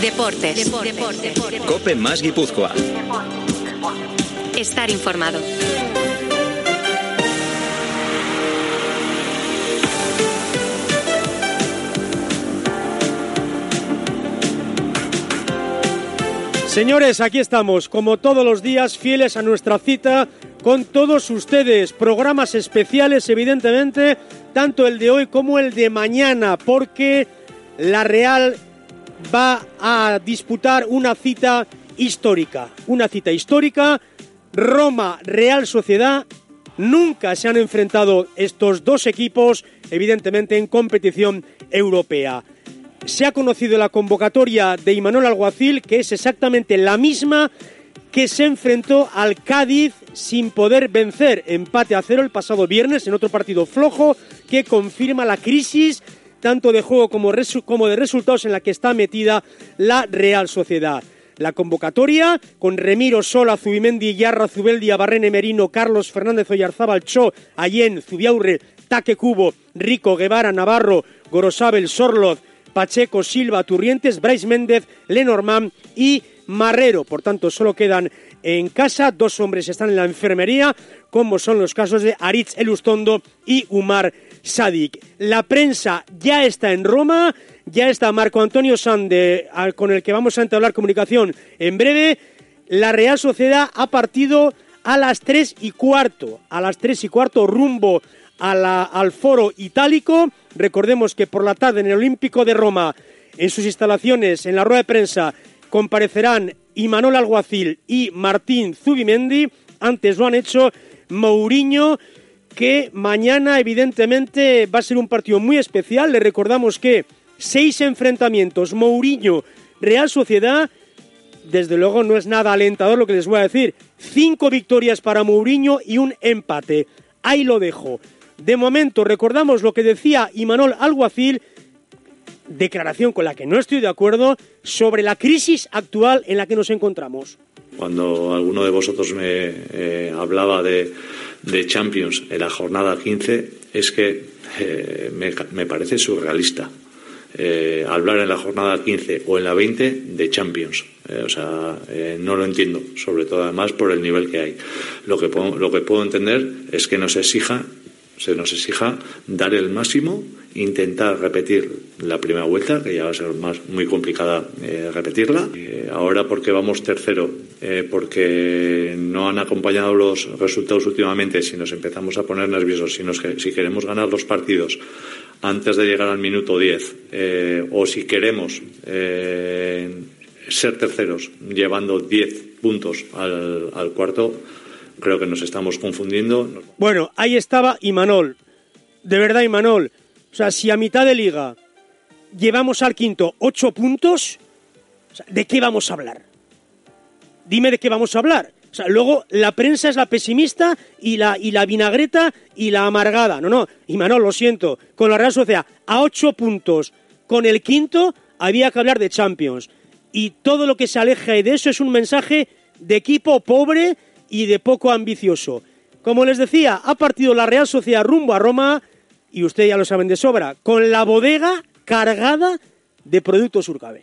Deportes. Cope más Guipúzcoa. Estar informado. Señores, aquí estamos, como todos los días, fieles a nuestra cita con todos ustedes. Programas especiales, evidentemente, tanto el de hoy como el de mañana, porque la Real va a disputar una cita histórica. Una cita histórica. Roma, Real Sociedad. Nunca se han enfrentado estos dos equipos, evidentemente, en competición europea. Se ha conocido la convocatoria de Imanol Alguacil, que es exactamente la misma que se enfrentó al Cádiz sin poder vencer. Empate a cero el pasado viernes en otro partido flojo que confirma la crisis tanto de juego como, de resultados en la que está metida la Real Sociedad. La convocatoria con Remiro, Sola, Zubimendi, Yarra, Zubeldia, Barrene, Merino, Carlos, Fernández, Oyarzábal, Cho, Allen, Zubiaurre, Taque Cubo, Rico, Guevara, Navarro, Gorosabel, Sorloz, Pacheco, Silva, Turrientes, Bryce Méndez, Lenormand y Marrero. Por tanto, solo quedan en casa, dos hombres están en la enfermería, como son los casos de Aritz Elustondo y Umar Sadik. La prensa ya está en Roma, ya está Marco Antonio Sande, con el que vamos a entablar comunicación en breve. La Real Sociedad ha partido a las tres y cuarto, a las tres y cuarto rumbo al foro itálico. Recordemos que por la tarde en el Olímpico de Roma, en sus instalaciones, en la rueda de prensa, comparecerán Imanol Alguacil y Martín Zubimendi. Antes lo han hecho Mourinho que mañana evidentemente va a ser un partido muy especial. Le recordamos que seis enfrentamientos, Mourinho, Real Sociedad, desde luego no es nada alentador lo que les voy a decir. Cinco victorias para Mourinho y un empate. Ahí lo dejo. De momento recordamos lo que decía Imanol Alguacil, declaración con la que no estoy de acuerdo, sobre la crisis actual en la que nos encontramos. Cuando alguno de vosotros me eh, hablaba de de Champions en la jornada 15 es que eh, me, parece surrealista. Eh, hablar en la jornada 15 o en la 20 de Champions. Eh, o sea, no lo entiendo, sobre todo además por el nivel que hay. Lo que puedo, lo que puedo entender es que nos exija, se nos exija dar el máximo intentar repetir la primera vuelta, que ya va a ser más, muy complicada eh, repetirla. Eh, ahora porque vamos tercero, eh, porque no han acompañado los resultados últimamente, si nos empezamos a poner nerviosos, si, nos, si queremos ganar los partidos antes de llegar al minuto 10, o si queremos ser terceros llevando 10 puntos al, al cuarto, creo que nos estamos confundiendo. Bueno, ahí estaba Imanol. De verdad, Imanol, o sea, si a mitad de liga llevamos al quinto ocho puntos, ¿de qué vamos a hablar? Dime de qué vamos a hablar. O sea, luego la prensa es la pesimista y la, y la vinagreta y la amargada. No, no, y lo siento, con la Real Sociedad a ocho puntos, con el quinto había que hablar de Champions. Y todo lo que se aleja de eso es un mensaje de equipo pobre y de poco ambicioso. Como les decía, ha partido la Real Sociedad rumbo a Roma y ustedes ya lo saben de sobra, con la bodega cargada de productos Urcabe.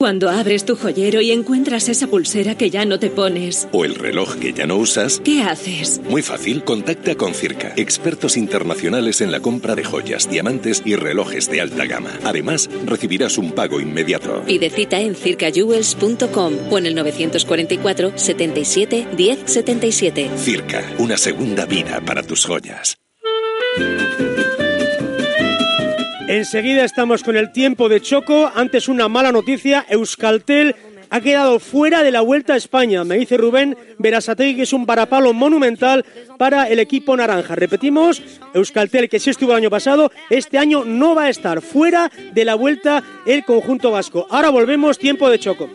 Cuando abres tu joyero y encuentras esa pulsera que ya no te pones. O el reloj que ya no usas. ¿Qué haces? Muy fácil, contacta con Circa, expertos internacionales en la compra de joyas, diamantes y relojes de alta gama. Además, recibirás un pago inmediato. Pide cita en circajewels.com o en el 944 77 10 77. Circa, una segunda vida para tus joyas. Enseguida estamos con el tiempo de Choco. Antes una mala noticia, Euskaltel ha quedado fuera de la Vuelta a España. Me dice Rubén Verasategui que es un parapalo monumental para el equipo naranja. Repetimos, Euskaltel que sí estuvo el año pasado, este año no va a estar fuera de la Vuelta el conjunto vasco. Ahora volvemos, tiempo de Choco.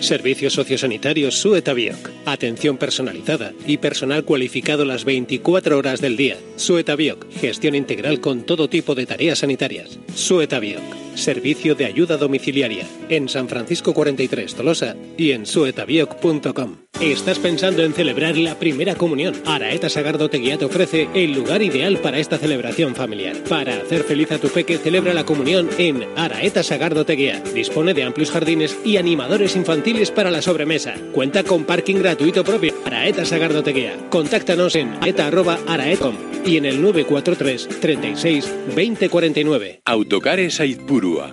Servicios sociosanitarios Sueta Bioc. Atención personalizada y personal cualificado las 24 horas del día. Sueta Bioc. Gestión integral con todo tipo de tareas sanitarias. Sueta Bioc. Servicio de ayuda domiciliaria. En San Francisco 43 Tolosa y en suetabioc.com. ¿Estás pensando en celebrar la primera comunión? Araeta Sagardo Teguía te ofrece el lugar ideal para esta celebración familiar. Para hacer feliz a tu peque, celebra la comunión en Araeta Sagardo Teguía. Dispone de amplios jardines y animadores infantiles para la sobremesa. Cuenta con parking gratuito propio. Araeta Sagardo Teguía. Contáctanos en aeta.araetcom y en el 943 36 2049. Autocares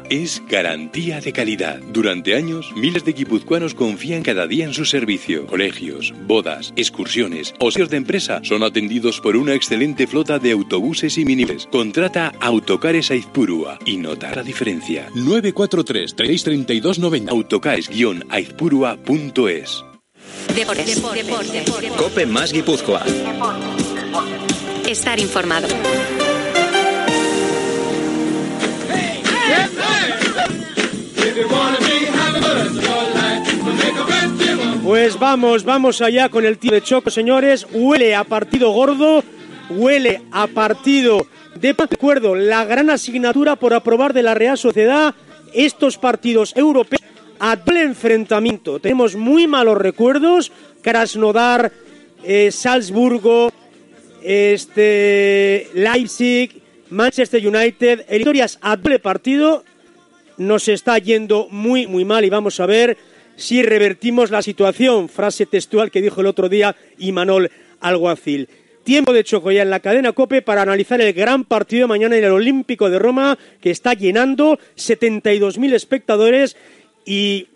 Es garantía de calidad. Durante años, miles de guipuzcoanos confían cada día en su servicio. Colegios, bodas, excursiones o sitios de empresa son atendidos por una excelente flota de autobuses y minibus. Contrata Autocares Aizpurua y nota la diferencia. 943 332 90 autocares-aizpurua.es Deportes. Deportes. Cope más Guipúzcoa. Estar informado. Pues vamos, vamos allá con el tío de choco, señores. Huele a partido gordo, huele a partido de acuerdo, la gran asignatura por aprobar de la Real Sociedad estos partidos europeos a doble enfrentamiento. Tenemos muy malos recuerdos, Krasnodar, eh, Salzburgo, este, Leipzig, Manchester United, historias a doble partido nos está yendo muy, muy mal y vamos a ver si revertimos la situación. Frase textual que dijo el otro día Imanol Alguacil. Tiempo de choco ya en la cadena Cope para analizar el gran partido de mañana en el Olímpico de Roma que está llenando 72.000 espectadores y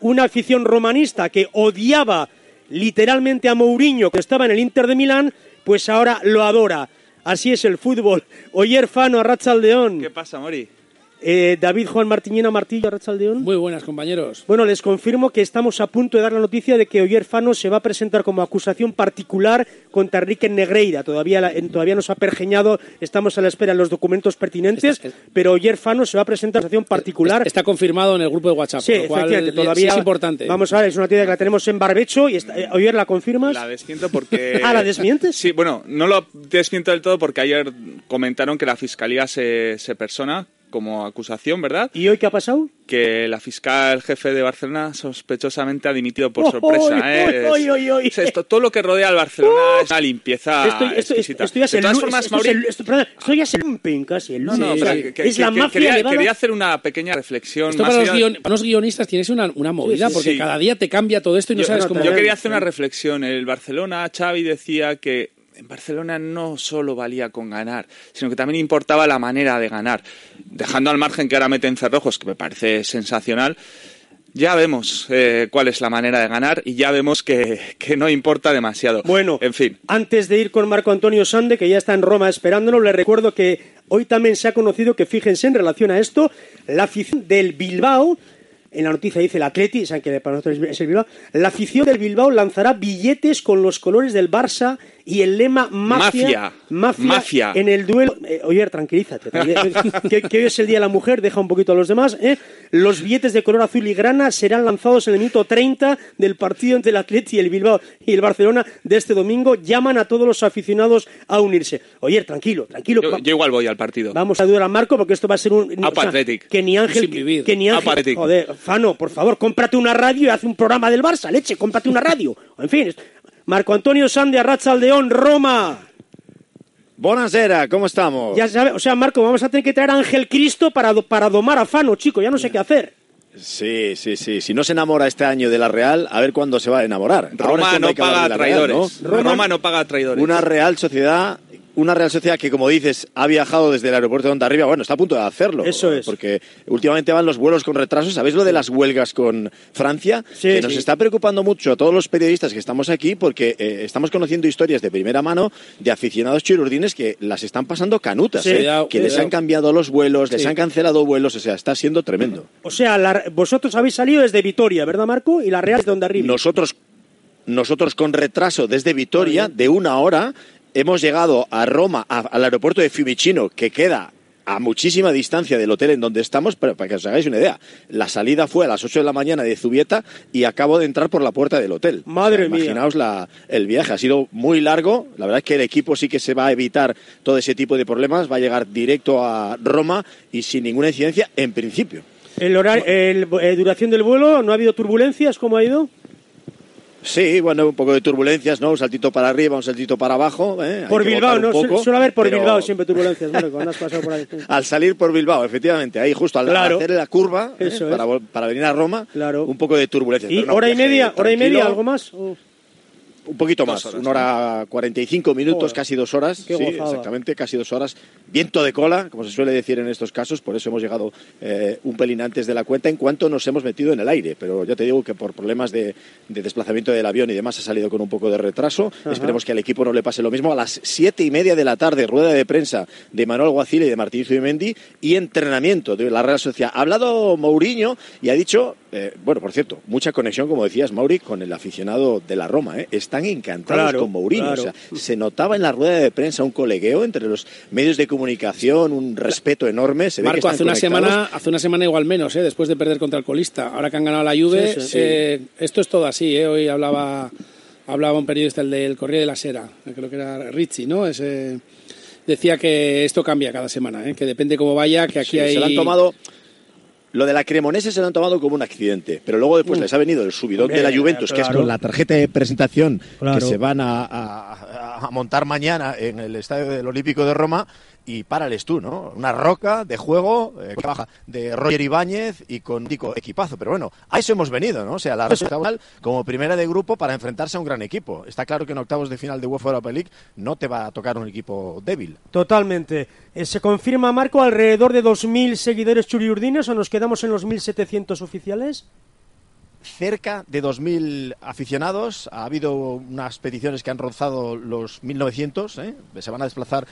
una afición romanista que odiaba literalmente a Mourinho que estaba en el Inter de Milán, pues ahora lo adora. Así es el fútbol. Oyer Fano, Arrachaldeón. ¿Qué pasa, Mori? Eh, David Juan Martiñena Martillo, Arrachaldeón. Muy buenas, compañeros. Bueno, les confirmo que estamos a punto de dar la noticia de que Oyer Fano se va a presentar como acusación particular contra Enrique Negreira. Todavía, la- en- todavía nos ha pergeñado, estamos a la espera de los documentos pertinentes, pero Oyer Fano se va a presentar como acusación particular. Está confirmado en el grupo de WhatsApp. Sí, por lo cual, efectivamente, sí todavía es importante. Vamos a ver, es una noticia que la tenemos en barbecho y está, eh, Oyer, ¿la confirmas? La desmiento porque... Ah, ¿la desmientes? Sí, bueno, no lo desmiento del todo porque ayer comentaron que la Fiscalía se, se persona como acusación, ¿verdad? ¿Y hoy qué ha pasado? Que la fiscal jefe de Barcelona sospechosamente ha dimitido por ¡Oh, sorpresa. oy, ¿eh? oy, oy, oy! Es- esto- todo lo que rodea al Barcelona es una limpieza Esto, esto- exquisita. esto ya es de el todas formas, casi. El No, no, lumpen. pero Sí, que- que- es la que- mafia quería, hacer una pequeña reflexión. Esto más para los, allá- guion- para los guionistas tienes una, una movida, sí, porque sí. cada día te cambia todo esto y no Yo, sabes cómo... yo quería hacer una reflexión. El Barcelona, Xavi decía que en Barcelona no solo valía con ganar, sino que también importaba la manera de ganar. Dejando al margen que ahora meten cerrojos, que me parece sensacional, ya vemos eh, cuál es la manera de ganar y ya vemos que, que no importa demasiado. Bueno, en fin. Antes de ir con Marco Antonio Sande, que ya está en Roma esperándonos, le recuerdo que hoy también se ha conocido que, fíjense, en relación a esto, la afición del Bilbao, en la noticia dice el Atleti, saben que para nosotros es el Bilbao, la afición del Bilbao lanzará billetes con los colores del Barça y el lema mafia, Mafia. Mafia. en el duelo. Eh, oye, tranquilízate, tranquil- que, que hoy es el Día de la Mujer, deja un poquito a los demás. ¿eh? Los billetes de color azul y grana serán lanzados en el minuto 30 del partido entre el Atleti y el Bilbao y el Barcelona de este domingo. Llaman a todos los aficionados a unirse. Oye, tranquilo, tranquilo. Yo, yo igual voy al partido. Vamos a ayudar a Marco porque esto va a ser un. Apa Athletic. que ni Ángel. Sin vivir. Que ni Ángel. Joder, Fano, por favor, cómprate una radio y haz un programa del Barça, leche, cómprate una radio. En fin, es- Marco Antonio Sande, Arrachaldeón, Roma. Buonasera, ¿cómo estamos? Ya sabe, o sea, Marco, vamos a tener que traer a Ángel Cristo para, do- para domar a Fano, chico, ya no sé qué hacer. Sí, sí, sí. Si no se enamora este año de la Real, a ver cuándo se va a enamorar. Roma no paga Real, traidores. ¿no? Roma, no paga traidores. Una Real Sociedad, una Real Sociedad que, como dices, ha viajado desde el aeropuerto de Ondarribia. Bueno, está a punto de hacerlo. Eso es. Porque últimamente van los vuelos con retraso. ¿Sabéis lo de las huelgas con Francia? Sí, que nos sí. está preocupando mucho a todos los periodistas que estamos aquí porque eh, estamos conociendo historias de primera mano de aficionados chirurdines que las están pasando canutas. Sí. ¿eh? Cuidado, que les han cambiado los vuelos, les han cancelado vuelos. O sea, está siendo tremendo. O sea, la- vosotros habéis salido desde Vitoria, ¿verdad, Marco? Y la Real es de donde arriba. Nosotros, nosotros con retraso desde Vitoria de una hora hemos llegado a Roma, a- al aeropuerto de Fiumicino, que queda a muchísima distancia del hotel en donde estamos, pero para que os hagáis una idea, la salida fue a las 8 de la mañana de Zubieta y acabo de entrar por la puerta del hotel. Madre mía. Imaginaos la, el viaje, ha sido muy largo, la verdad es que el equipo sí que se va a evitar todo ese tipo de problemas, va a llegar directo a Roma y sin ninguna incidencia en principio. El horario, el, eh, duración del vuelo, ¿no ha habido turbulencias? ¿Cómo ha ido? Sí, bueno, un poco de turbulencias, ¿no? Un saltito para arriba, un saltito para abajo. ¿eh? Por Bilbao, ¿no? poco, Su- Suele haber por pero Bilbao siempre turbulencias, cuando has pasado por ahí. Al salir por Bilbao, efectivamente, ahí justo al Claro. hacer la curva ¿eh? Para, para venir a Roma, un poco de turbulencias. ¿Y no, hora y media? ¿Hora y media? ¿Algo más? Un poquito más, una hora 45 minutos, Joder. casi dos horas. Qué sí, gozada. exactamente, casi dos horas. Viento de cola, como se suele decir en estos casos, por eso hemos llegado eh, un pelín antes de la cuenta en cuanto nos hemos metido en el aire. Pero ya te digo que por problemas de, de desplazamiento del avión y demás ha salido con un poco de retraso. Ajá. Esperemos que al equipo no le pase lo mismo. A las siete y media de la tarde, rueda de prensa de Manuel Guacil y de Martín Zubimendi y entrenamiento de la Real Sociedad. Ha hablado Mourinho y ha dicho, eh, bueno, por cierto, mucha conexión, como decías, Mauri, con el aficionado de la Roma. ¿eh? Están encantados Claro, con Mourinho. claro. O sea, se notaba en la rueda de prensa un colegueo entre los medios de comunicación, un respeto enorme. Se ve que Marco, están hace una, conectados. semana, hace una semana igual menos, ¿eh? después de perder contra el colista. Ahora que han ganado la Juve, Sí, sí. eh, esto es todo así. ¿eh? Hoy hablaba, hablaba un periodista, el del Corriere de la Sera, creo que era Rizzi, ¿no? Ese, decía que esto cambia cada semana, ¿eh? que depende cómo vaya, que aquí Sí, hay... Se lo han tomado. Lo de la Cremonese se lo han tomado como un accidente, pero luego después Mm. les ha venido el subidón Hombre, de la Juventus, que es con la tarjeta de presentación Claro. que se van a, a- a montar mañana en el Estadio del Olímpico de Roma. Y párales tú, ¿no? Una roca de juego eh, que baja de Roger Ibáñez y con un tico equipazo. Pero bueno, a eso hemos venido, ¿no? O sea, la Sociedad como primera de grupo para enfrentarse a un gran equipo. Está claro que en octavos de final de UEFA Europa League no te va a tocar un equipo débil. Totalmente. Eh, ¿Se confirma, Marco, alrededor de 2.000 seguidores churiurdines o nos quedamos en los 1.700 oficiales? cerca de 2.000 aficionados. Ha habido unas peticiones que han rozado los 1.900. ¿eh? Se van a desplazar,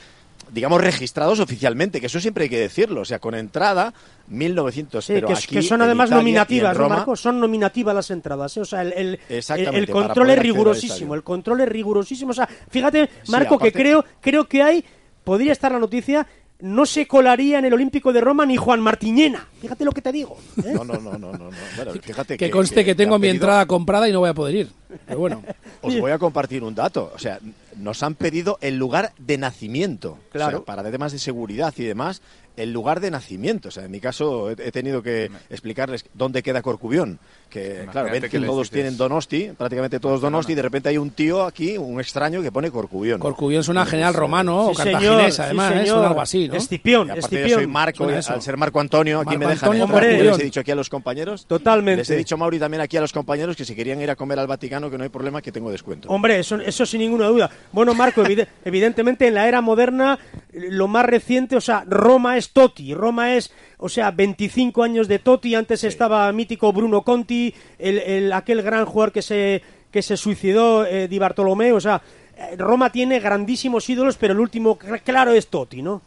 digamos, registrados oficialmente, que eso siempre hay que decirlo. O sea, con entrada, 1.900. Sí, pero que, aquí, que son además Italia nominativas, ¿no, Roma, Marco? Son nominativas las entradas. ¿eh? O sea, el, el, control es rigurosísimo. El control es rigurosísimo. O sea, fíjate, Sí, Marco, que creo, creo que hay, podría estar la noticia, no se colaría en el Olímpico de Roma ni Juan Martiñena. Fíjate lo que te digo. ¿eh? No, no, no, no, no. no. Bueno, fíjate Que conste que, tengo mi pedido- entrada comprada y no voy a poder ir. Pero bueno. Os voy a compartir un dato. O sea, nos han pedido el lugar de nacimiento. Claro. O sea, para temas de seguridad y demás, el lugar de nacimiento. O sea, en mi caso he, he tenido que explicarles dónde queda Corcubión. Que, claro, ven que todos tienen Donosti, prácticamente todos Donosti, y de repente hay un tío aquí, un extraño, que pone Corcubión. Corcubión suena general romano o señor, cartaginés, sí, además, ¿eh? señor. Suena algo así, ¿no? Escipión, Y aparte yo Escipión. soy Marco, y al ser Marco Antonio, aquí Marco me dejan Antonio entrar. Les he dicho aquí a los compañeros. Totalmente. Les he dicho, Mauri, también aquí a los compañeros que si querían ir a comer al Vaticano, que no hay problema, que tengo descuento. Hombre, eso, eso sin ninguna duda. Bueno, Marco, evide- evidentemente en la era moderna, eh, lo más reciente, o sea, Roma es Totti. Roma es, o sea, 25 años de Totti. Antes estaba mítico Bruno Conti, el, el- aquel gran jugador que se, que se suicidó, eh, Di Bartolomeo. O sea, eh, Roma tiene grandísimos ídolos, pero el último, cl- claro, es Totti, ¿no?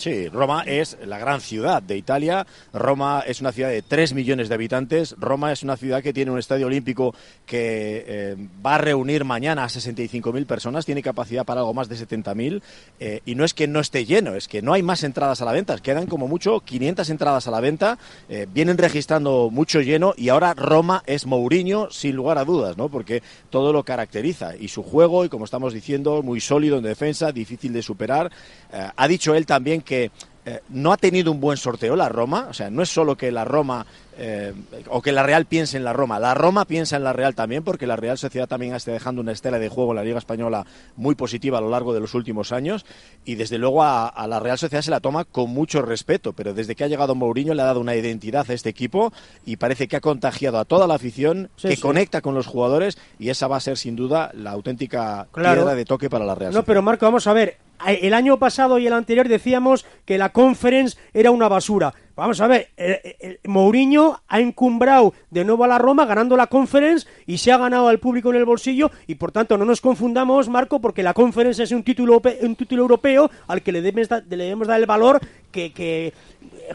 Sí, Roma es la gran ciudad de Italia. Roma es una ciudad de 3 millones de habitantes. Roma es una ciudad que tiene un estadio olímpico que eh, va a reunir mañana a 65.000 personas. Tiene capacidad para algo más de 70.000. eh, y no es que no esté lleno, es que no hay más entradas a la venta. Quedan como mucho 500 entradas a la venta. eh, vienen registrando mucho lleno y ahora Roma es Mourinho sin lugar a dudas, ¿no? Porque todo lo caracteriza. Y su juego, y como estamos diciendo, muy sólido en defensa, difícil de superar. Eh, ha dicho él también que eh, no ha tenido un buen sorteo la Roma, o sea, no es solo que la Roma eh, o que la Real piense en la Roma, la Roma piensa en la Real también porque la Real Sociedad también está dejando una estela de juego en la Liga Española muy positiva a lo largo de los últimos años y desde luego a, a la Real Sociedad se la toma con mucho respeto, pero desde que ha llegado Mourinho le ha dado una identidad a este equipo y parece que ha contagiado a toda la afición, Sí, que sí. conecta con los jugadores y esa va a ser sin duda la auténtica Claro. piedra de toque para la Real No, Sociedad. pero Marco, vamos a ver. El año pasado y el anterior decíamos que la conference era una basura. Vamos a ver, el- el- Mourinho ha encumbrado de nuevo a la Roma ganando la conference y se ha ganado al público en el bolsillo y por tanto no nos confundamos, Marco, porque la conference es un título, un título europeo al que le debemos, le debemos dar el valor que, que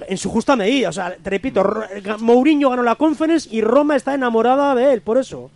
en su justa medida. O sea, te repito, Mourinho ganó la conference y Roma está enamorada de él, por eso.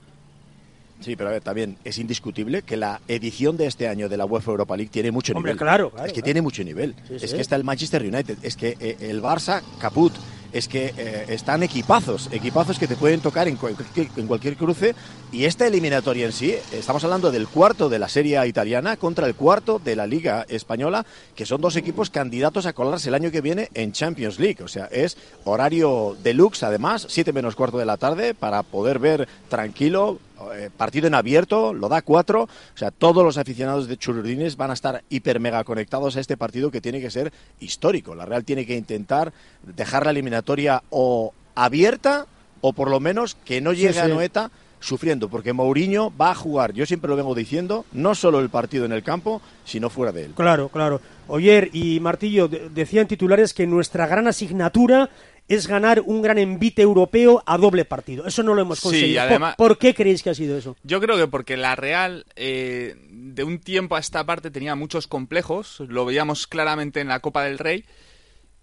Sí, pero a ver, también es indiscutible que la edición de este año de la UEFA Europa League tiene mucho Hombre, nivel. claro, claro, Es que claro. tiene mucho nivel. Sí, es sí. que está el Manchester United, es que eh, el Barça, caput. Es que eh, están equipazos, equipazos que te pueden tocar en cualquier, en cualquier cruce. Y esta eliminatoria en sí, estamos hablando del cuarto de la Serie italiana contra el cuarto de la Liga Española, que son dos equipos candidatos a colarse el año que viene en Champions League. O sea, es horario deluxe, además, 7 menos cuarto de la tarde, para poder ver tranquilo eh, partido en abierto, lo da cuatro. O sea, todos los aficionados de Chururdines van a estar hiper mega conectados a este partido que tiene que ser histórico. La Real tiene que intentar dejar la eliminatoria o abierta o por lo menos que no llegue Sí, a. Noeta sufriendo, porque Mourinho va a jugar, yo siempre lo vengo diciendo, no solo el partido en el campo, sino fuera de él. Claro, claro. Oyer y Martillo de- decían titulares que nuestra gran asignatura es ganar un gran envite europeo a doble partido. Eso no lo hemos Sí, conseguido. ¿Por- además- ¿Por, qué creéis que ha sido eso? Yo creo que porque la Real eh, de un tiempo a esta parte tenía muchos complejos, lo veíamos claramente en la Copa del Rey,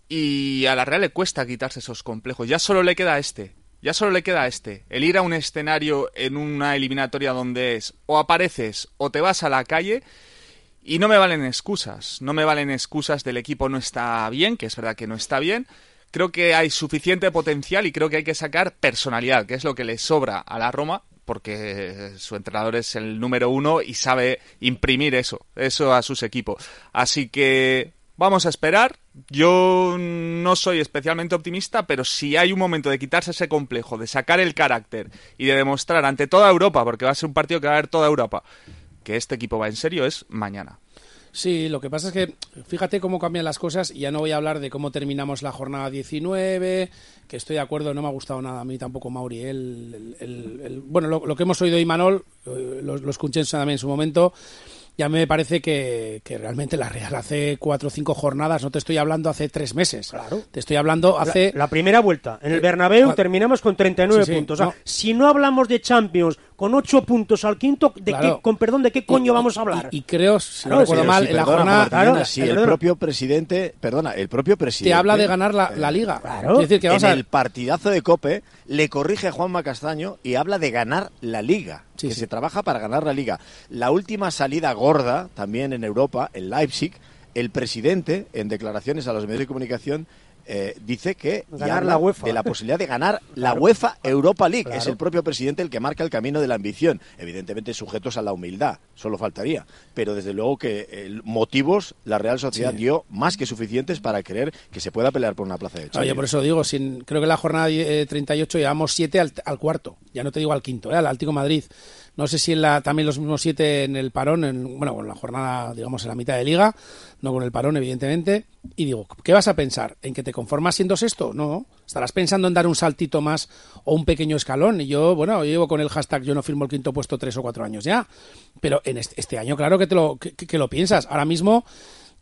y a la Real le cuesta quitarse esos complejos. Ya solo le queda este, ya solo le queda este, el ir a un escenario en una eliminatoria donde es o apareces o te vas a la calle. Y no me valen excusas, no me valen excusas del equipo no está bien, que es verdad que no está bien. Creo que hay suficiente potencial y creo que hay que sacar personalidad, que es lo que le sobra a la Roma, porque su entrenador es el número uno y sabe imprimir eso, eso a sus equipos. Así que vamos a esperar. Yo no soy especialmente optimista, pero si hay un momento de quitarse ese complejo, de sacar el carácter y de demostrar ante toda Europa, porque va a ser un partido que va a haber toda Europa, que este equipo va en serio, es mañana. Sí, lo que pasa es que fíjate cómo cambian las cosas y ya no voy a hablar de cómo terminamos la jornada 19, que estoy de acuerdo, no me ha gustado nada a mí tampoco Mauri. El, el- bueno, lo, lo que hemos oído de Imanol, eh, lo, lo escuché también en su momento, ya me parece que, que realmente la Real hace cuatro o cinco jornadas, no te estoy hablando hace tres meses, Claro. te estoy hablando hace... La, la primera vuelta en el Bernabéu cua- terminamos con 39 Sí, sí, puntos. O sea, no. si no hablamos de Champions con 8 puntos al quinto, ¿de Claro. qué, con perdón, ¿de qué coño y- vamos a hablar? Y, creo, si Claro, no recuerdo mal, Sí, en la jornada... Claro, si el propio presidente, perdona, el propio presidente Te habla de ganar la, la liga. Claro. Quiero decir que vamos en a el partidazo de Cope le corrige a Juanma Castaño y habla de ganar la liga, Sí, que sí. se trabaja para ganar la liga. La última salida gorda, también en Europa, en Leipzig, el presidente, en declaraciones a los medios de comunicación, eh, dice que Ganar la UEFA. de la posibilidad de ganar la Claro. UEFA Europa League. Claro. Es el propio presidente el que marca el camino de la ambición, evidentemente sujetos a la humildad, solo faltaría. Pero desde luego que eh, motivos la Real Sociedad Sí. dio más que suficientes para creer que se pueda pelear por una plaza de Oye, Champions. por eso digo, sin, creo que en la jornada eh, 38 llevamos 7 al, al cuarto. Ya no te digo al quinto, ¿eh? al Atlético Madrid. No sé si en la, también los mismos 7 en el parón, en, bueno, con la jornada, digamos, en la mitad de liga, no con el parón, evidentemente. Y digo, ¿qué vas a pensar? ¿En que te conformas siendo sexto? No. Estarás pensando en dar un saltito más o un pequeño escalón. Y yo, bueno, yo llevo con el hashtag yo no firmo el quinto puesto tres o cuatro años ya. Pero en este, este año, claro que, te lo, que, que lo piensas. Ahora mismo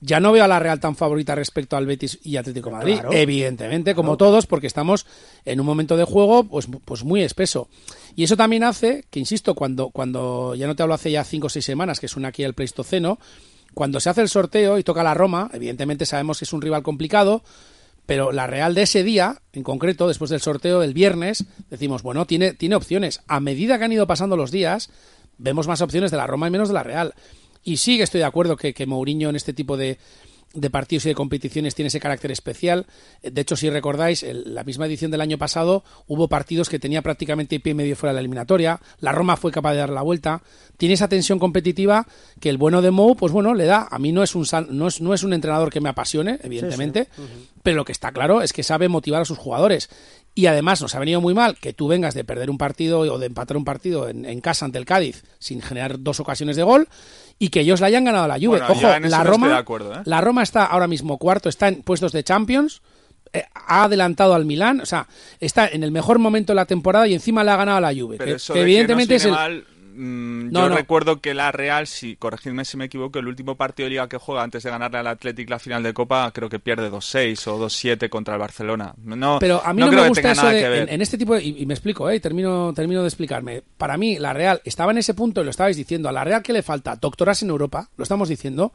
ya no veo a la Real tan favorita respecto al Betis y Atlético de Madrid, Claro. evidentemente, como todos, porque estamos en un momento de juego pues, pues muy espeso. Y eso también hace que, insisto, cuando, cuando ya no te hablo hace ya cinco o seis semanas, que es una aquí el Pleistoceno, cuando se hace el sorteo y toca la Roma, evidentemente sabemos que es un rival complicado, pero la Real de ese día, en concreto, después del sorteo del viernes, decimos, bueno, tiene, tiene opciones. A medida que han ido pasando los días, vemos más opciones de la Roma y menos de la Real. Y sí que estoy de acuerdo que, que Mourinho en este tipo de, de partidos y de competiciones tiene ese carácter especial. De hecho, si recordáis, el- la misma edición del año pasado hubo partidos que tenía prácticamente pie y medio fuera de la eliminatoria. La Roma fue capaz de dar la vuelta. Tiene esa tensión competitiva que el bueno de Mou, pues bueno, le da. A mí no es un, no es, no es un entrenador que me apasione, evidentemente, pero lo que está claro es que sabe motivar a sus jugadores. Y además nos ha venido muy mal que tú vengas de perder un partido o de empatar un partido en, en casa ante el Cádiz sin generar dos ocasiones de gol y que ellos le hayan ganado a la Juve. Bueno, Ojo, la Roma, acuerdo, ¿eh? la Roma está ahora mismo cuarto, está en puestos de Champions, eh, ha adelantado al Milán, o sea, está en el mejor momento de la temporada y encima le ha ganado a la Juve. Pero que, eso que de evidentemente que es el... mal, mm, No, yo no. recuerdo que la Real, si corregidme si me equivoco, el último partido de liga que juega antes de ganarle al Athletic la final de Copa, creo que pierde 2-6 o 2-7 contra el Barcelona. No, Pero a mí no, creo me que gusta tenga eso nada de, que ver. en, en este tipo de, y, y me explico, ¿eh? y termino, termino de explicarme. Para mí, la Real estaba en ese punto y lo estabais diciendo. A la Real que le falta doctoras en Europa, lo estamos diciendo.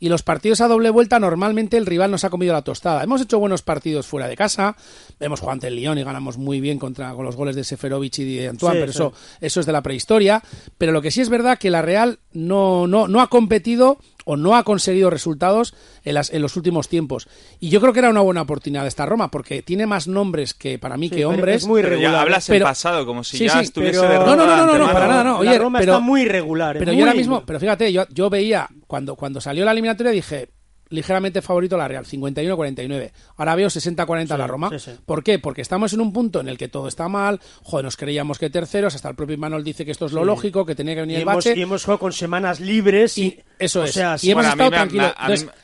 Y los partidos a doble vuelta, normalmente el rival nos ha comido la tostada. Hemos hecho buenos partidos fuera de casa. Hemos jugado ante el Lyon y ganamos muy bien contra, con los goles de Seferovic y de Antoine, Sí, pero sí. eso, eso es de la prehistoria. Pero lo que sí es verdad que la Real no, no, no ha competido o no ha conseguido resultados en, las, en los últimos tiempos. Y yo creo que era una buena oportunidad esta Roma, porque tiene más nombres que para mí Sí, que pero hombres. es muy Pero ya regular. hablas en Pero- pasado, como si Sí, ya sí, estuviese pero- de No, no, no, no, no, antemano. para nada, no. la Roma pero- está muy regular. Pero muy yo ahora regular. mismo, pero fíjate, yo, yo veía cuando, cuando salió la eliminatoria dije ligeramente favorito la Real, 51-49. Ahora veo 60-40 la Roma. sí, sí. ¿Por qué? Porque estamos en un punto en el que todo está mal, joder, nos creíamos que terceros, hasta el propio Manuel dice que esto es lo lógico, que tenía que venir Y el hemos, bache. y hemos jugado con semanas libres y, Eso o es. sea, y hemos estado tranquilos.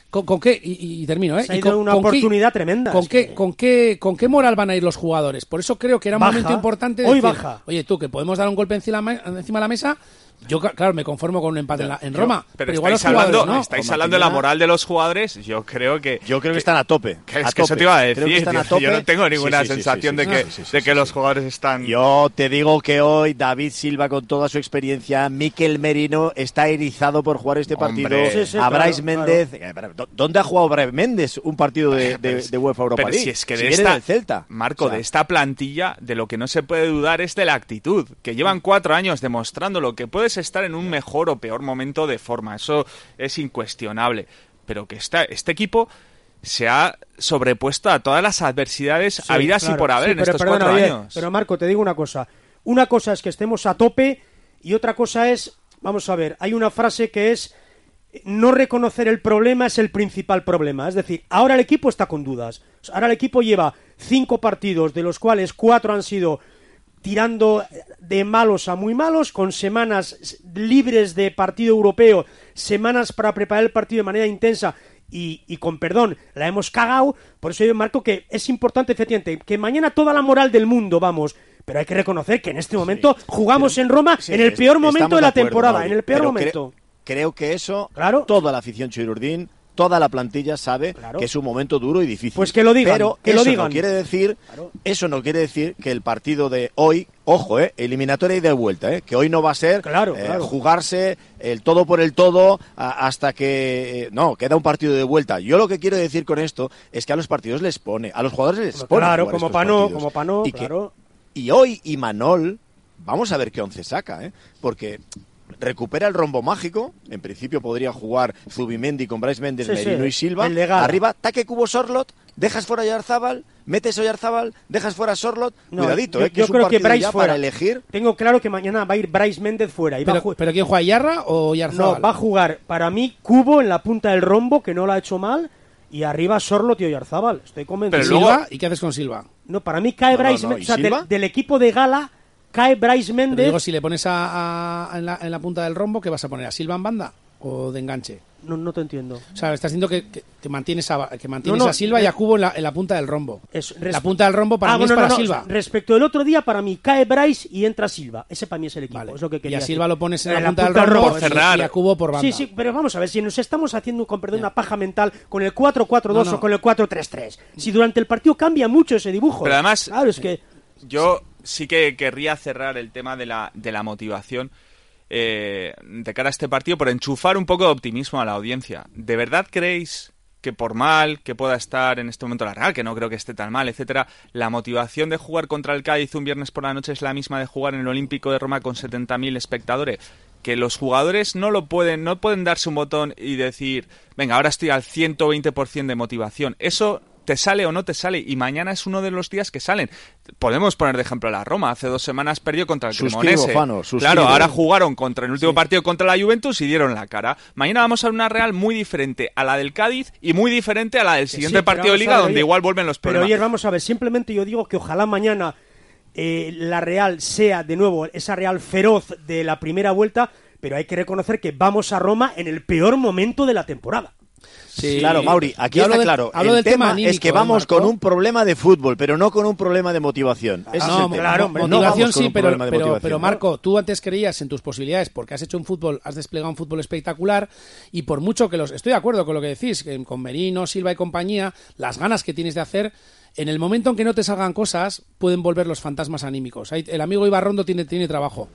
¿con, con qué? Y, y termino, ¿eh? Se ha ¿Y ido con- una con qué- oportunidad tremenda, ¿Con qué, que- con, qué, ¿Con qué moral van a ir los jugadores? Por eso creo que era un Baja. momento importante de Hoy decir, baja. oye, tú, que podemos dar un golpe encima, encima de la mesa. Yo, claro, me conformo con un empate en, la- en Roma. Pero, Pero, igual los estáis hablando, no. estáis Como hablando de la moral de los jugadores. Yo creo que. Yo creo que están a tope. que es a que eso te iba a decir. que están a tío. tope. Yo no tengo ninguna sí, sí, sensación sí, de que, de los jugadores están. Yo te digo que hoy David Silva, con toda su experiencia, Miquel Merino, está erizado por jugar este partido. Sí, sí, a claro, Bryce Méndez. eh, ¿Dónde ha jugado Bryce Méndez un partido de, de, de UEFA Europa Pero League? si es que Si de viene esta, del Celta. Marco, O sea, de esta plantilla, de lo que no se puede dudar es de la actitud. Que llevan cuatro años demostrando lo que puedes estar en un mejor o peor momento de forma. Eso es incuestionable. Pero que esta, este equipo se ha sobrepuesto a todas las adversidades Sí, habidas y por haber Sí, en pero estos perdona, cuatro oye, años. Pero Marco, te digo una cosa. Una cosa es que estemos a tope y otra cosa es, vamos a ver, hay una frase que es no reconocer el problema es el principal problema. Es decir, ahora el equipo está con dudas. Ahora el equipo lleva cinco partidos, de los cuales cuatro han sido tirando de malos a muy malos, con semanas libres de partido europeo, semanas para preparar el partido de manera intensa y, y con perdón, la hemos cagado. Por eso yo marco que es importante, efectivamente, que mañana toda la moral del mundo, vamos. Pero hay que reconocer que en este momento jugamos en Roma sí, en el peor momento de la acuerdo, temporada, Mauri, en el peor cre- momento. creo que eso, Claro. toda la afición chirurdín, toda la plantilla sabe Claro. que es un momento duro y difícil. Pues que lo digan, Pero que lo eso digan. no quiere decir, eso no quiere decir que el partido de hoy, ojo, eh, eliminatoria y de vuelta, eh, que hoy no va a ser Claro, eh, jugarse el todo por el todo a- hasta que no queda un partido de vuelta. Yo lo que quiero decir con esto es que a los partidos les pone, a los jugadores les pone Claro, como estos pa' no, partidos. como pa' no, Y que- claro. y hoy Imanol, vamos a ver qué once saca, ¿eh? Porque recupera el rombo mágico. En principio podría jugar Zubimendi con Bryce Méndez, Sí, sí, Merino y Silva. Arriba, taque cubo Sorlot, dejas fuera a Yarzábal, metes a Yarzábal, dejas fuera a Sorlot. No, Cuidadito, yo, ¿eh? Que yo es un creo que Bryce ya fuera. para elegir. Tengo claro que mañana va a ir Bryce Méndez fuera. Y va a Pero, pero ¿quién juega, Yarra o no, Yarzábal? va a jugar para mí Cubo en la punta del rombo, que no lo ha hecho mal. Y arriba Sorlo, tío Yarzábal. Estoy ¿Y convencido. Pero luego-? ¿Y qué haces con Silva? No, para mí cae No, no, Bryce no, Méndez. ¿y O sea, del, Silva? del equipo de Gala cae Bryce Pero Méndez. digo, si le pones a, a- en, la, en la punta del rombo, ¿qué vas a poner? ¿A Silva en banda o de enganche? No, no te entiendo. O sea, estás diciendo que, que, que mantienes, a, que mantienes No, no, a Silva y eh, a Cubo en la, en la punta del rombo. Es- la punta del rombo para Ah, mí bueno, es para no, no, Silva. Respecto del otro día, para mí cae Bryce y entra Silva. Ese para mí es el equipo. Vale. Es lo que y quería a decir. Silva lo pones en, En la punta del rombo Por cerrar. y a Cubo por banda. Sí, sí, pero vamos a ver, si nos estamos haciendo, con perdón, una paja mental con el 4-4-2 No, no. o con el 4-3-3, si durante el partido cambia mucho ese dibujo. Pero además- Claro, es que... Yo sí que querría cerrar el tema de la, de la motivación eh, de cara a este partido por enchufar un poco de optimismo a la audiencia. ¿De verdad creéis que por mal que pueda estar en este momento la Real, que no creo que esté tan mal, etcétera, la motivación de jugar contra el Cádiz un viernes por la noche es la misma de jugar en el Olímpico de Roma con 70.000 espectadores? Que los jugadores no lo pueden, no pueden darse un botón y decir, venga, ahora estoy al 120% de motivación. Eso te sale o no te sale y mañana es uno de los días que salen. Podemos poner de ejemplo a la Roma, hace dos semanas perdió contra el Suscribo, Cremonese. Fano, suscribo. Claro, ahora jugaron contra el último partido contra la Juventus y dieron la cara. Mañana vamos a ver una Real muy diferente a la del Cádiz y muy diferente a la del siguiente pero partido de Liga ver, donde oye, igual vuelven los Pero problemas. oye, vamos a ver, simplemente yo digo que ojalá mañana eh, la Real sea de nuevo esa Real feroz de la primera vuelta, pero hay que reconocer que vamos a Roma en el peor momento de la temporada. Sí. Claro, Mauri, aquí está claro. hablo el del tema anímico, es que ¿eh, vamos con un problema de fútbol, pero no con un problema de motivación. No, claro, No hombre, motivación un sí, pero, pero, motivación. pero Marco, tú antes creías en tus posibilidades porque has hecho un fútbol, has desplegado un fútbol espectacular y por mucho que los... Estoy de acuerdo con lo que decís, con Merino, Silva y compañía, las ganas que tienes de hacer, en el momento en que no te salgan cosas, pueden volver los fantasmas anímicos. Ahí- El amigo Ibarrondo tiene, tiene trabajo.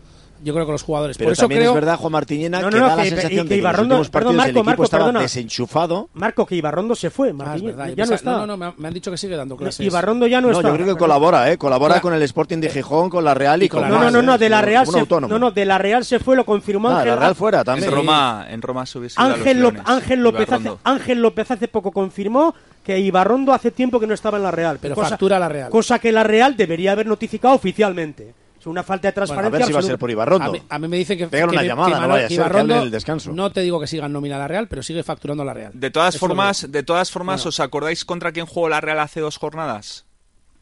Yo creo que los jugadores. Pero Por eso también creo... es verdad, Juan Martiñena, No, no, que no, da la que- sensación y que de que en los Ibarrondo- perdón, partidos Marco, el equipo Marco, estaba perdona. desenchufado. Marco, que Ibarrondo se fue. Ah, Martínez, ya no está. No, no, me han- me han dicho que sigue dando clases. Ibarrondo ya no, No, está. yo creo que colabora, ¿eh? Colabora con el Sporting de Gijón, con la Real y, Y con con la No, no, no, no, de la Real se no, no, de la Real se fue, lo confirmó Ah, Ángel. la Real fuera En también. Roma, en Roma se hubiese ido a los Ángel, Leones, Ángel López hace, Ibarrondo. Ángel López hace poco confirmó que Ibarrondo hace tiempo que no estaba en la Real. Pero factura la Real. Cosa que la Real debería haber notificado oficialmente. Es una falta de Bueno, a transparencia. ver si va a ser por A mí, a mí me dicen que, una que llamada, no vaya a ser que hable descanso. No te digo que siga en nómina la Real, pero sigue facturando la Real. De todas Eso formas, de todas formas, ¿os acordáis contra quién jugó la Real hace dos jornadas?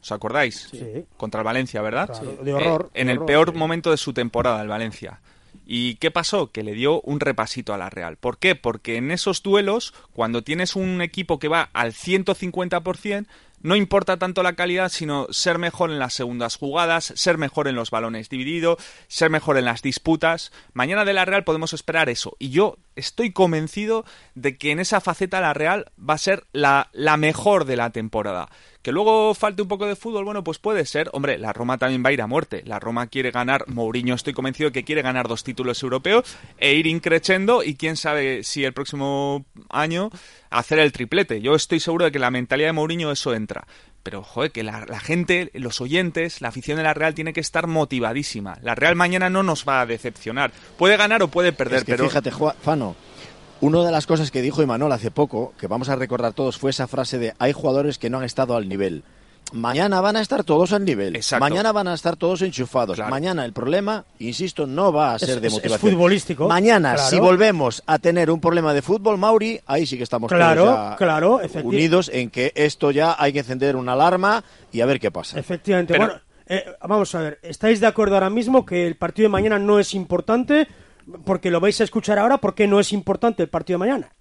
¿Os acordáis? Sí. Contra el Valencia, ¿verdad? Claro, de horror, Eh, en de el horror, peor sí. momento de su temporada, el Valencia. ¿Y qué pasó? Que le dio un repasito a la Real. ¿Por qué? Porque en esos duelos, cuando tienes un equipo que va al 150%, no importa tanto la calidad, sino ser mejor en las segundas jugadas, ser mejor en los balones divididos, ser mejor en las disputas. Mañana de la Real podemos esperar eso. Y yo estoy convencido de que en esa faceta la Real va a ser la, la mejor de la temporada. Que luego falte un poco de fútbol, bueno, pues puede ser. Hombre, la Roma también va a ir a muerte. La Roma quiere ganar, Mourinho estoy convencido de que quiere ganar dos títulos europeos e ir increciendo y quién sabe si el próximo año hacer el triplete. Yo estoy seguro de que la mentalidad de Mourinho eso entra. Pero, joder, que la, la gente, los oyentes, la afición de la Real tiene que estar motivadísima. La Real mañana no nos va a decepcionar. Puede ganar o puede perder, Es que pero... fíjate, Juan- Fano, una de las cosas que dijo Imanol hace poco, que vamos a recordar todos, fue esa frase de hay jugadores que no han estado al nivel. Mañana van a estar todos al nivel. Exacto. Mañana van a estar todos enchufados. Claro. Mañana el problema, insisto, no va a ser Es- de es- es motivación. futbolístico, Mañana, claro. si volvemos a tener un problema de fútbol, Mauri, ahí sí que estamos Claro, todos ya claro, unidos en que esto ya hay que encender una alarma y a ver qué pasa. Efectivamente. Pero- Bueno, eh, vamos a ver. ¿Estáis de acuerdo ahora mismo que el partido de mañana no es importante? Porque lo vais a escuchar ahora. ¿Por qué no es importante el partido de mañana?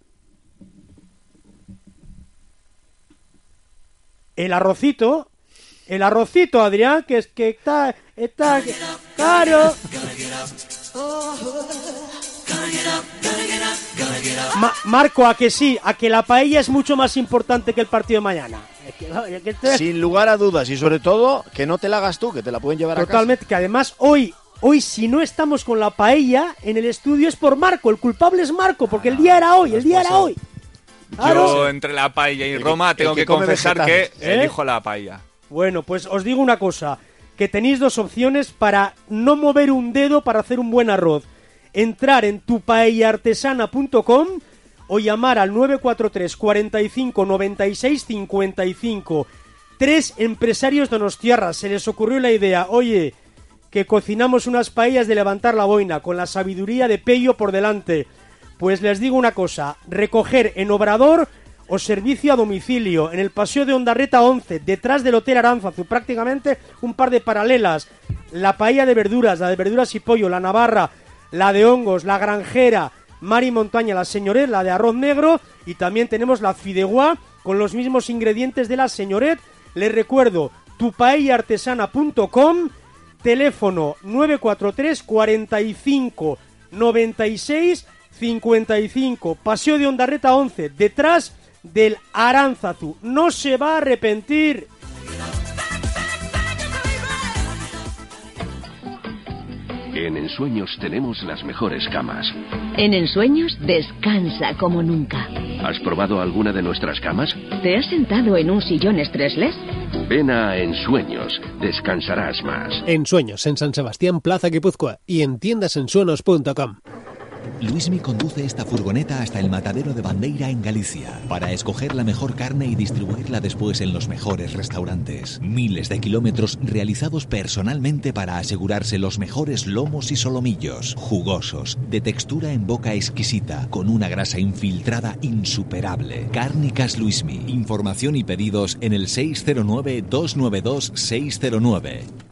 El arrocito. El arrocito, Adrián, que es que está. está claro. Ma- Marco, a que sí, a que la paella es mucho más importante que el partido de mañana. Sin lugar a dudas y sobre todo que no te la hagas tú, que te la pueden llevar a casa. Totalmente, que además hoy, hoy si no estamos con la paella en el estudio es por Marco, el culpable es Marco, porque el día era hoy, el día era hoy. Claro. Yo entre la paella y Roma el tengo que confesar que. ¿Eh? elijo la paella. Bueno, pues os digo una cosa, que tenéis dos opciones para no mover un dedo para hacer un buen arroz. Entrar en tupaellaartesana.com o llamar al 943 45 96 55. Tres empresarios donostiarras se les ocurrió la idea, oye, que cocinamos unas paellas de levantar la boina con la sabiduría de Pello por delante. Pues les digo una cosa, recoger en Obrador o servicio a domicilio en el Paseo de Ondarreta 11, detrás del Hotel Aránzazu, prácticamente un par de paralelas. La paella de verduras, la de verduras y pollo, la navarra, la de hongos, la granjera, mar y montaña, la señoret, la de arroz negro y también tenemos la fideuá con los mismos ingredientes de la señoret. Les recuerdo, tupaellaartesana.com, teléfono 943 45 96 55, Paseo de Ondarreta 11, detrás del Aránzazu. No se va a arrepentir. En Ensueños tenemos las mejores camas. En Ensueños descansa como nunca. ¿Has probado alguna de nuestras camas? ¿Te has sentado en un sillón estresless? Ven a Ensueños, descansarás más. En Sueños, en San Sebastián, Plaza Guipúzcoa y en tiendasensuenos.com. Luismi conduce esta furgoneta hasta el matadero de Bandeira en Galicia para escoger la mejor carne y distribuirla después en los mejores restaurantes. Miles de kilómetros realizados personalmente para asegurarse los mejores lomos y solomillos, jugosos, de textura en boca exquisita, con una grasa infiltrada insuperable. Cárnicas Luismi. Información y pedidos en el 609-292-609.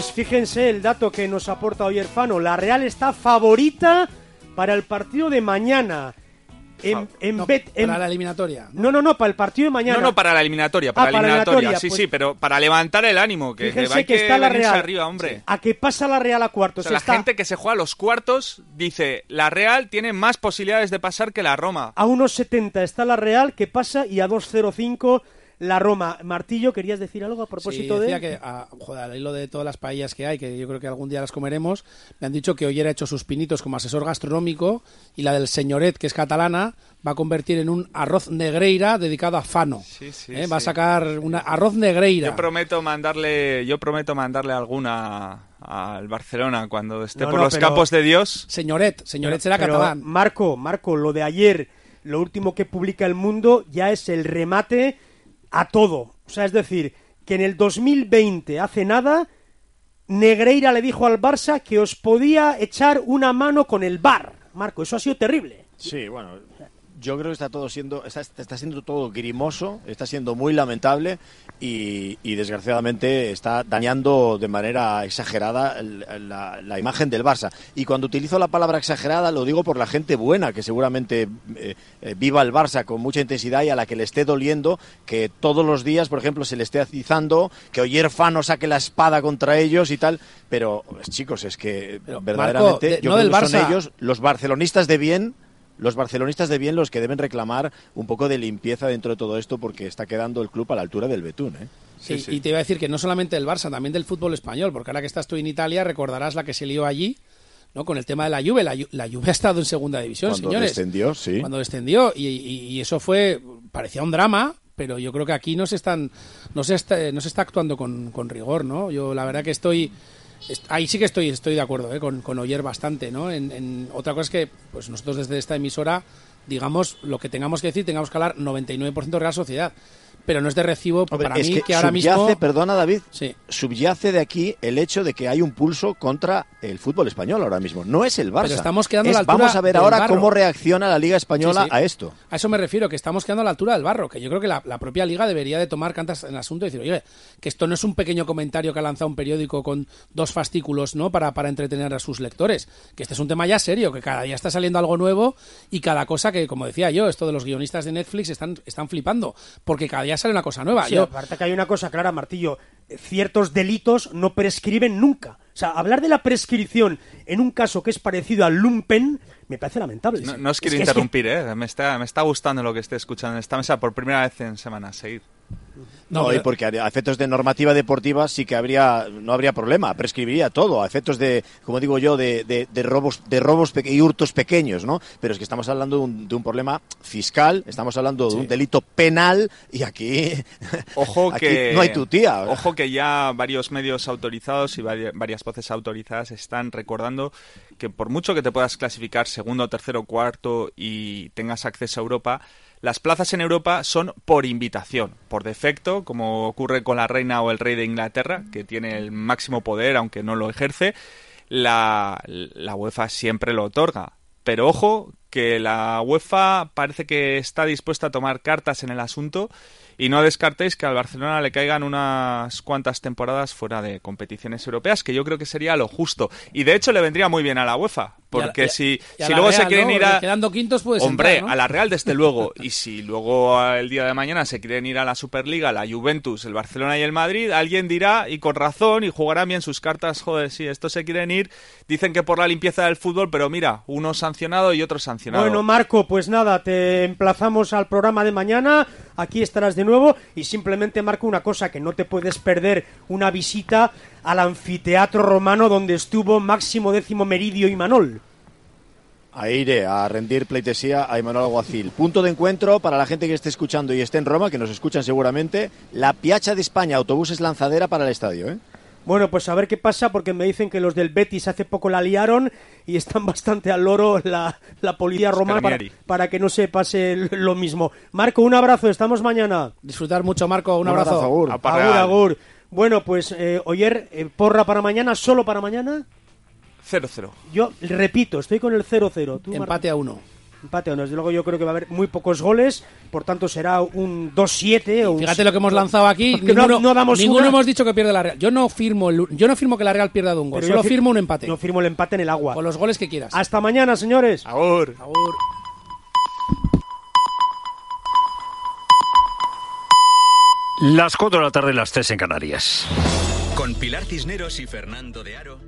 Pues fíjense el dato que nos aporta hoy Fano. La Real está favorita para el partido de mañana. En, en No, Bet- en- para la eliminatoria. No, no, no, para el partido de mañana. No, no, para la eliminatoria, para Ah, la para la eliminatoria. sí, pues- sí, pero para levantar el ánimo, que, Fíjense que que, está la Real. arriba, hombre. A que pasa la Real a O cuartos. la gente que se juega a los cuartos dice, la Real tiene más posibilidades de pasar que la Roma. A 1.70 está la Real, que pasa, y a 2.05 la Roma. Martillo, ¿querías decir algo a propósito Sí, decía de...? que, ah, joder, al hilo de todas las paellas que hay, que yo creo que algún día las comeremos, me han dicho que Oyer ha hecho sus pinitos como asesor gastronómico y la del señoret, que es catalana, va a convertir en un arroz negreira dedicado a Fano. Sí, sí, ¿eh? Va a sacar un arroz negreira. Yo prometo mandarle, yo prometo mandarle alguna al Barcelona cuando esté No, por no, los pero- campos de Dios. Señoret, señoret será Pero, catalán. Marco, Marco, lo de ayer, lo último que publica El Mundo, ya es el remate a todo. O sea, es decir, que en el 2020, hace nada, Negreira le dijo al Barça que os podía echar una mano con el bar. Marco, eso ha sido terrible. Sí, bueno, yo creo que está todo siendo, está, está siendo todo grimoso, está siendo muy lamentable y, y desgraciadamente está dañando de manera exagerada la, la imagen del Barça. Y cuando utilizo la palabra exagerada lo digo por la gente buena que seguramente eh, eh, viva el Barça con mucha intensidad y a la que le esté doliendo que todos los días, por ejemplo, se le esté atizando, que Oyer Fano saque la espada contra ellos y tal. Pero, chicos, es que verdaderamente de- yo no creo del que son ellos los barcelonistas de bien los barcelonistas de bien los que deben reclamar un poco de limpieza dentro de todo esto porque está quedando el club a la altura del Betún. ¿eh? Sí, Y te iba a decir que no solamente del Barça, también del fútbol español, porque ahora que estás tú en Italia recordarás la que se lió allí, ¿no? Con el tema de la Juve. La, la Juve ha estado en segunda división, Cuando señores. descendió, sí. Cuando descendió y, y- y eso fue parecía un drama, pero yo creo que aquí no se están no se está, no se está actuando con, con rigor, ¿no? Yo la verdad que estoy est- ahí sí que estoy estoy de acuerdo, ¿eh? con, con Oyer bastante, ¿no? En, en- otra cosa es que pues nosotros desde esta emisora digamos lo que tengamos que decir, tengamos que hablar 99% Real Sociedad. Pero no es de recibo Hombre, para mí que, que, ahora subyace, mismo perdona David, Sí. subyace de aquí el hecho de que hay un pulso contra el fútbol español ahora mismo. No es el Barça. Pero estamos quedando a la altura Vamos a ver ahora barro. cómo reacciona la Liga Española Sí, sí. a esto. A eso me refiero, que estamos quedando a la altura del barro, que yo creo que la, la propia liga debería de tomar cantas en el asunto y decir, oye, que esto no es un pequeño comentario que ha lanzado un periódico con dos fascículos, ¿no? Para, para entretener a sus lectores, que este es un tema ya serio, que cada día está saliendo algo nuevo y cada cosa que, como decía yo, esto de los guionistas de Netflix están, están flipando, porque cada día sale una cosa nueva. Sí, yo, aparte que hay una cosa clara, Martillo. Ciertos delitos no prescriben nunca. O sea, hablar de la prescripción en un caso que es parecido al lumpen me parece lamentable. No, no os quiero Es que- interrumpir, ¿eh? Me está, me está gustando lo que estoy escuchando en esta mesa por primera vez en semanas. Seguid. No, y porque a efectos de normativa deportiva sí que habría no habría problema, prescribiría todo, a efectos de, como digo yo, de, de- de robos de robos y hurtos pequeños, ¿no? Pero es que estamos hablando de un, de un problema fiscal, estamos hablando de un delito penal y aquí, Ojo aquí que no hay tu tía. Ojo que ya varios medios autorizados y vari- varias voces autorizadas están recordando que por mucho que te puedas clasificar segundo, tercero, cuarto y tengas acceso a Europa, las plazas en Europa son por invitación, por defecto, como ocurre con la reina o el rey de Inglaterra, que tiene el máximo poder aunque no lo ejerce, la, la UEFA siempre lo otorga. Pero ojo que la UEFA parece que está dispuesta a tomar cartas en el asunto y no descartéis que al Barcelona le caigan unas cuantas temporadas fuera de competiciones europeas, que yo creo que sería lo justo. Y de hecho le vendría muy bien a la UEFA, porque Y a- si, y si luego se quieren ¿no? ir a... Quedando quintos puedes Hombre, entrar, ¿no? a la Real desde luego. Y si luego el día de mañana se quieren ir a la Superliga, la Juventus, el Barcelona y el Madrid, alguien dirá, y con razón, y jugarán bien sus cartas, joder, si estos se quieren ir, dicen que por la limpieza del fútbol, pero mira, uno sancionado y otro sancionado. Bueno, Marco, pues nada, te emplazamos al programa de mañana. Aquí estarás de nuevo. Y simplemente, Marco, una cosa: que no te puedes perder una visita al anfiteatro romano donde estuvo Máximo Décimo Meridio y Manol. A iré a rendir pleitesía a Emanuel Alguacil. Punto de encuentro para la gente que esté escuchando y esté en Roma, que nos escuchan seguramente, la Piazza de España, autobuses lanzadera para el estadio, ¿eh? Bueno, pues a ver qué pasa, porque me dicen que los del Betis hace poco la liaron y están bastante al loro la, la policía romana para, que no se pase lo mismo. Marco, un abrazo, estamos mañana. Disfrutar mucho, Marco, un, Un abrazo. abrazo, agur. Apa Agur, Real. agur. Bueno, pues, eh, Oyer, eh, porra para mañana, solo para mañana. 0-0. Yo repito, estoy con el 0-0. ¿Tú, Marco? Empate a uno. Empate, bueno, desde luego yo creo que va a haber muy pocos goles, por tanto será un 2-7 o un- Fíjate lo que hemos lanzado aquí. Porque no- ninguno no damos ninguno una. hemos dicho que pierde la Real. Yo no firmo, el- yo no firmo que la Real pierda de un gol. Pero yo Solo fir- firmo un empate. Yo firmo el empate en el agua. Con los goles que quieras. Hasta mañana, señores. Agur. Agur. Las 4 de la tarde, las 3 en Canarias. Con Pilar Cisneros y Fernando de Aro,